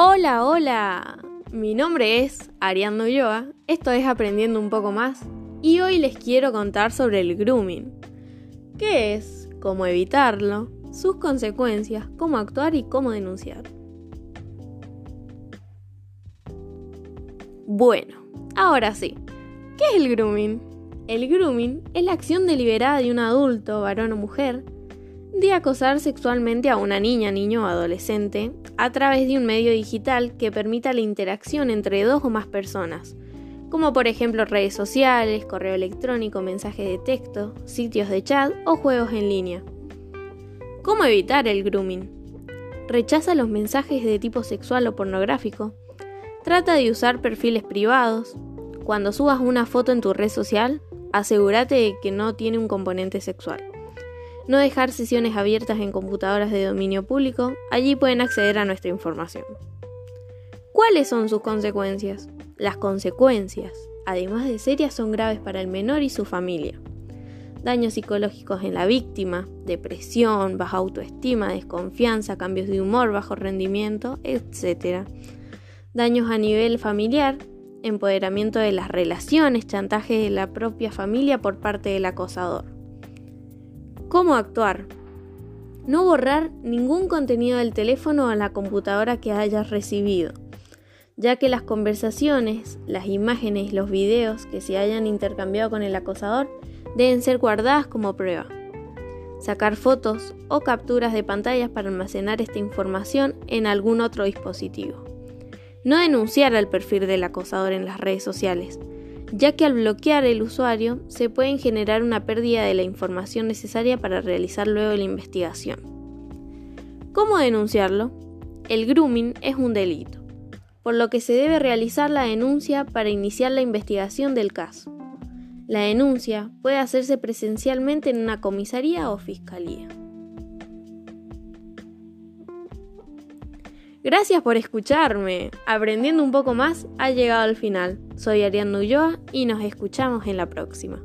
Hola, hola. Mi nombre es Ariando Ulloa, esto es Aprendiendo un poco más y hoy les quiero contar sobre el grooming. ¿Qué es? ¿Cómo evitarlo? Sus consecuencias, cómo actuar y cómo denunciar. Bueno, ahora sí. ¿Qué es el grooming? El grooming es la acción deliberada de un adulto, varón o mujer, de acosar sexualmente a una niña, niño o adolescente a través de un medio digital que permita la interacción entre dos o más personas, como por ejemplo redes sociales, correo electrónico, mensajes de texto, sitios de chat o juegos en línea. ¿Cómo evitar el grooming? Rechaza los mensajes de tipo sexual o pornográfico. Trata de usar perfiles privados. Cuando subas una foto en tu red social, asegúrate de que no tiene un componente sexual no dejar sesiones abiertas en computadoras de dominio público, allí pueden acceder a nuestra información. ¿Cuáles son sus consecuencias? Las consecuencias, además de serias, son graves para el menor y su familia. Daños psicológicos en la víctima, depresión, baja autoestima, desconfianza, cambios de humor, bajo rendimiento, etc. Daños a nivel familiar, empoderamiento de las relaciones, chantaje de la propia familia por parte del acosador. ¿Cómo actuar? No borrar ningún contenido del teléfono o la computadora que hayas recibido, ya que las conversaciones, las imágenes, los videos que se hayan intercambiado con el acosador deben ser guardadas como prueba. Sacar fotos o capturas de pantallas para almacenar esta información en algún otro dispositivo. No denunciar al perfil del acosador en las redes sociales, ya que al bloquear el usuario se puede generar una pérdida de la información necesaria para realizar luego la investigación. ¿Cómo denunciarlo? El grooming es un delito, por lo que se debe realizar la denuncia para iniciar la investigación del caso. La denuncia puede hacerse presencialmente en una comisaría o fiscalía. Gracias por escucharme. Aprendiendo un poco más, ha llegado al final. Soy Ariana Ulloa y nos escuchamos en la próxima.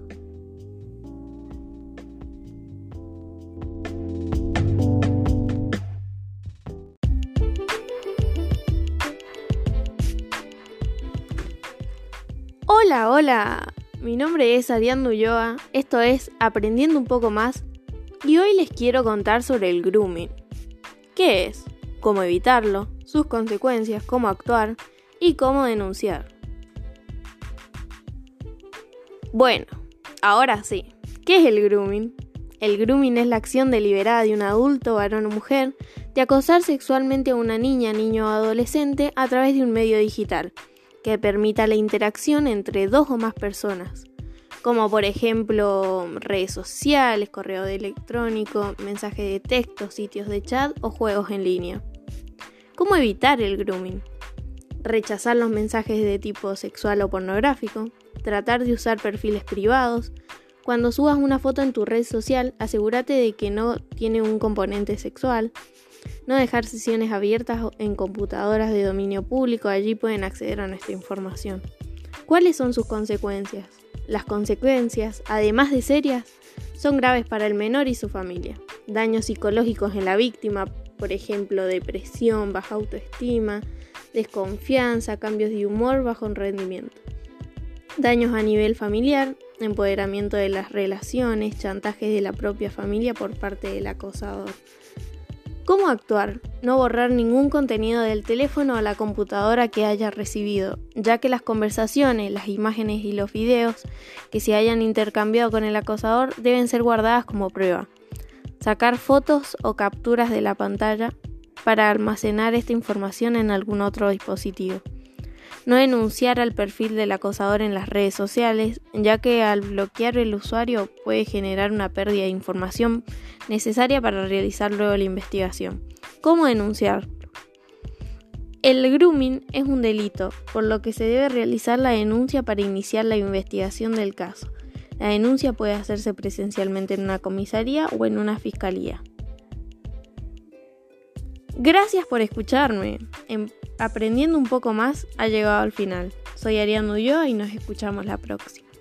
Hola, hola. Mi nombre es Ariana Ulloa. Esto es Aprendiendo un poco más y hoy les quiero contar sobre el grooming. ¿Qué es? Cómo evitarlo, sus consecuencias, cómo actuar y cómo denunciar. Bueno, ahora sí, ¿qué es el grooming? El grooming es la acción deliberada de un adulto, varón o mujer, de acosar sexualmente a una niña, niño o adolescente a través de un medio digital, que permita la interacción entre dos o más personas, como por ejemplo redes sociales, correo electrónico, mensajes de texto, sitios de chat o juegos en línea. ¿Cómo evitar el grooming? Rechazar los mensajes de tipo sexual o pornográfico, tratar de usar perfiles privados. Cuando subas una foto en tu red social, asegúrate de que no tiene un componente sexual. No dejar sesiones abiertas en computadoras de dominio público, allí pueden acceder a nuestra información. ¿Cuáles son sus consecuencias? Las consecuencias, además de serias, son graves para el menor y su familia. Daños psicológicos en la víctima, por ejemplo, depresión, baja autoestima, desconfianza, cambios de humor, bajo rendimiento. Daños a nivel familiar, empoderamiento de las relaciones, chantajes de la propia familia por parte del acosador. ¿Cómo actuar? No borrar ningún contenido del teléfono o la computadora que haya recibido, ya que las conversaciones, las imágenes y los videos que se hayan intercambiado con el acosador deben ser guardadas como prueba sacar fotos o capturas de la pantalla para almacenar esta información en algún otro dispositivo. No denunciar al perfil del acosador en las redes sociales, ya que al bloquear el usuario puede generar una pérdida de información necesaria para realizar luego la investigación. ¿Cómo denunciar? El grooming es un delito, por lo que se debe realizar la denuncia para iniciar la investigación del caso. La denuncia puede hacerse presencialmente en una comisaría o en una fiscalía. Gracias por escucharme. Em, aprendiendo un poco más ha llegado al final. Soy Ariana Ulloa y nos escuchamos la próxima.